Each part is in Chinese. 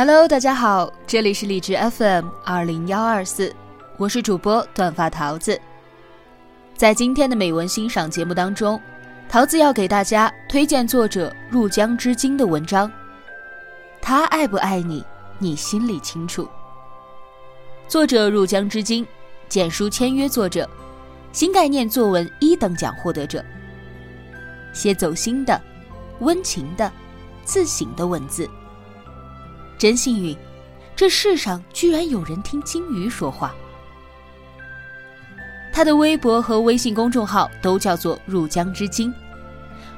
Hello，大家好，这里是荔枝 FM 二零幺二四，我是主播短发桃子。在今天的美文欣赏节目当中，桃子要给大家推荐作者入江之鲸的文章。他爱不爱你，你心里清楚。作者入江之鲸，简书签约作者，新概念作文一等奖获得者，写走心的、温情的、自省的文字。真幸运，这世上居然有人听金鱼说话。他的微博和微信公众号都叫做“入江之鲸”，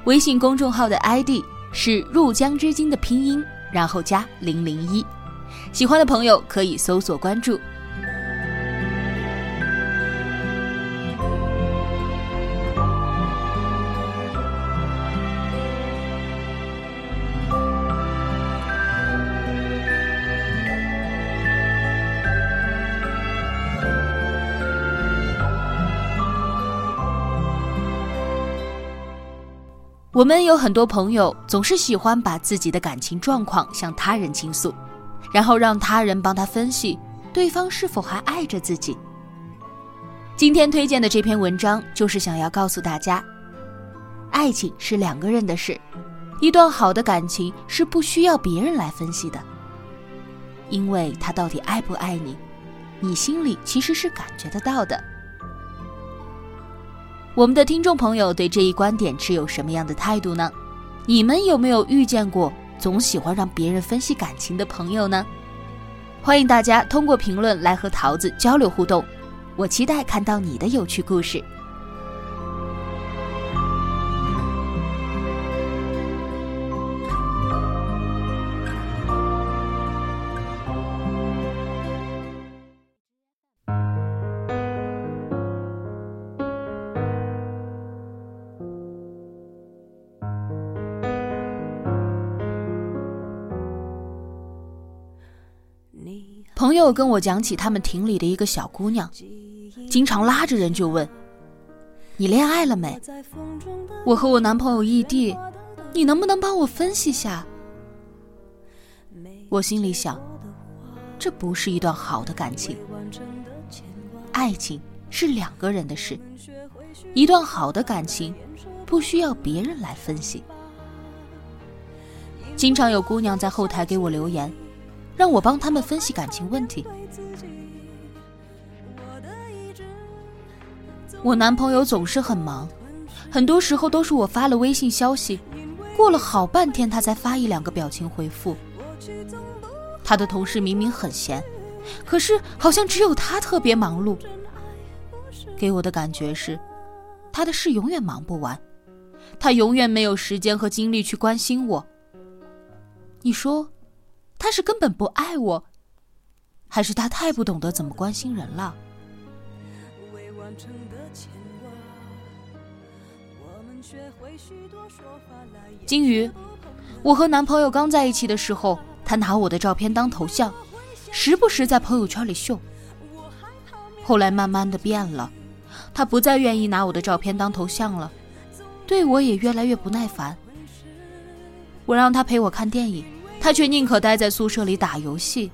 微信公众号的 ID 是“入江之鲸”的拼音，然后加零零一。喜欢的朋友可以搜索关注。我们有很多朋友总是喜欢把自己的感情状况向他人倾诉，然后让他人帮他分析对方是否还爱着自己。今天推荐的这篇文章就是想要告诉大家，爱情是两个人的事，一段好的感情是不需要别人来分析的，因为他到底爱不爱你，你心里其实是感觉得到的。我们的听众朋友对这一观点持有什么样的态度呢？你们有没有遇见过总喜欢让别人分析感情的朋友呢？欢迎大家通过评论来和桃子交流互动，我期待看到你的有趣故事。朋友跟我讲起他们亭里的一个小姑娘，经常拉着人就问：“你恋爱了没？我和我男朋友异地，你能不能帮我分析下？”我心里想，这不是一段好的感情。爱情是两个人的事，一段好的感情不需要别人来分析。经常有姑娘在后台给我留言。让我帮他们分析感情问题。我男朋友总是很忙，很多时候都是我发了微信消息，过了好半天他才发一两个表情回复。他的同事明明很闲，可是好像只有他特别忙碌。给我的感觉是，他的事永远忙不完，他永远没有时间和精力去关心我。你说？他是根本不爱我，还是他太不懂得怎么关心人了？金鱼，我和男朋友刚在一起的时候，他拿我的照片当头像，时不时在朋友圈里秀。后来慢慢的变了，他不再愿意拿我的照片当头像了，对我也越来越不耐烦。我让他陪我看电影。他却宁可待在宿舍里打游戏。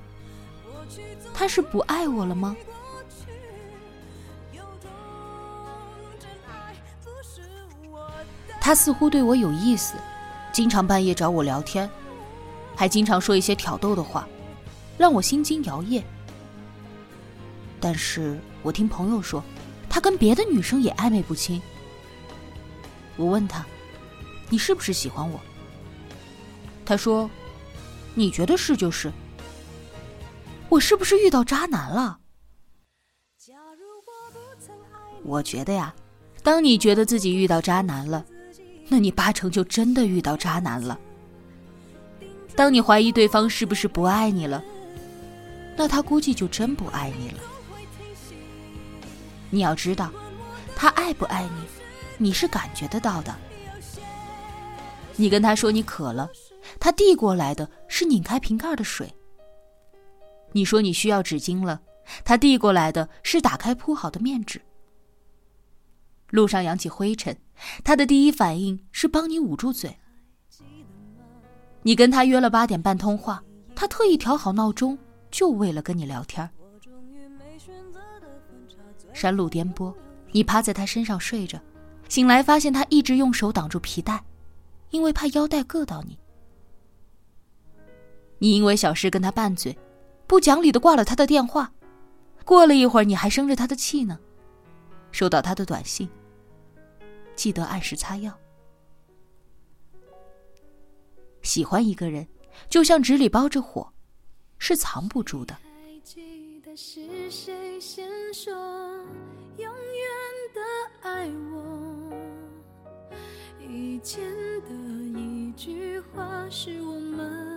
他是不爱我了吗？他似乎对我有意思，经常半夜找我聊天，还经常说一些挑逗的话，让我心惊摇曳。但是我听朋友说，他跟别的女生也暧昧不清。我问他：“你是不是喜欢我？”他说：“你觉得是就是。”我是不是遇到渣男了？我觉得呀，当你觉得自己遇到渣男了，那你八成就真的遇到渣男了。当你怀疑对方是不是不爱你了，那他估计就真不爱你了。你要知道，他爱不爱你，你是感觉得到的。你跟他说你渴了，他递过来的是拧开瓶盖的水。你说你需要纸巾了，他递过来的是打开铺好的面纸。路上扬起灰尘，他的第一反应是帮你捂住嘴。你跟他约了八点半通话，他特意调好闹钟，就为了跟你聊天。山路颠簸，你趴在他身上睡着，醒来发现他一直用手挡住皮带，因为怕腰带硌到你。你因为小事跟他拌嘴。不讲理的挂了他的电话，过了一会儿你还生着他的气呢。收到他的短信，记得按时擦药。喜欢一个人，就像纸里包着火，是藏不住的。以前的一句话是我们。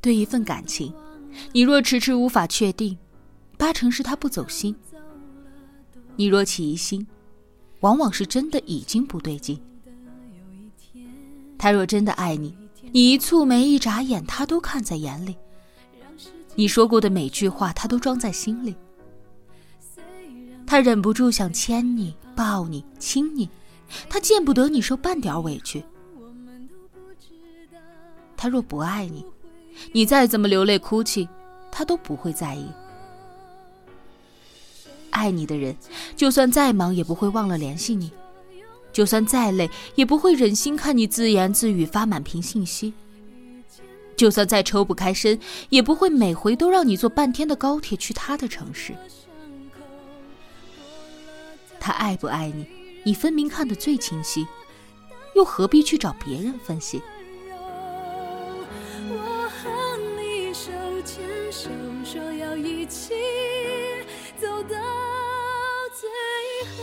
对一份感情，你若迟迟无法确定，八成是他不走心；你若起疑心，往往是真的已经不对劲。他若真的爱你，你一蹙眉一眨眼，他都看在眼里；你说过的每句话，他都装在心里。他忍不住想牵你、抱你、亲你，他见不得你受半点委屈。他若不爱你，你再怎么流泪哭泣，他都不会在意。爱你的人，就算再忙也不会忘了联系你；就算再累，也不会忍心看你自言自语发满屏信息；就算再抽不开身，也不会每回都让你坐半天的高铁去他的城市。他爱不爱你，你分明看得最清晰，又何必去找别人分析？说要一起走到最后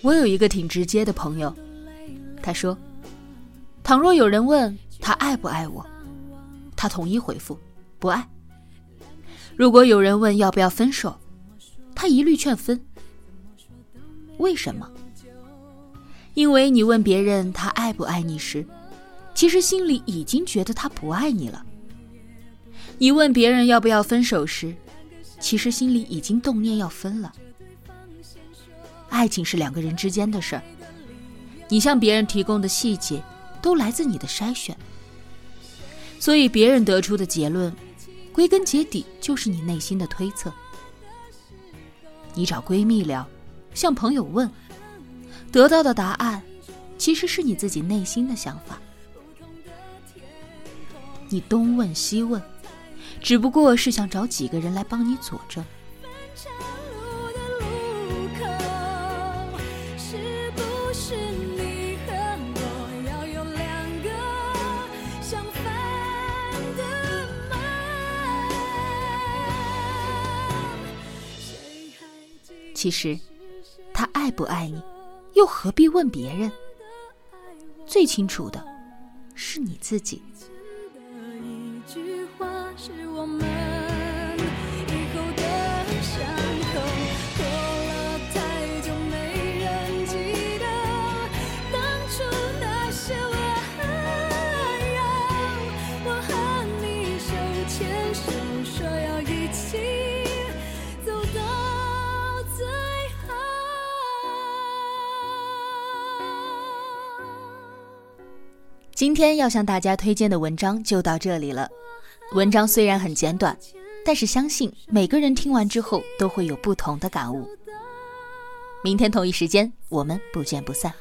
我有一个挺直接的朋友，他说：“倘若有人问他爱不爱我，他统一回复不爱。如果有人问要不要分手，他一律劝分。为什么？因为你问别人他爱不爱你时，其实心里已经觉得他不爱你了；你问别人要不要分手时，其实心里已经动念要分了。”爱情是两个人之间的事儿，你向别人提供的细节，都来自你的筛选，所以别人得出的结论，归根结底就是你内心的推测。你找闺蜜聊，向朋友问，得到的答案，其实是你自己内心的想法。你东问西问，只不过是想找几个人来帮你佐证。其实他爱不爱你又何必问别人？最清楚的是你自己。今天要向大家推荐的文章就到这里了。文章虽然很简短，但是相信每个人听完之后都会有不同的感悟。明天同一时间，我们不见不散。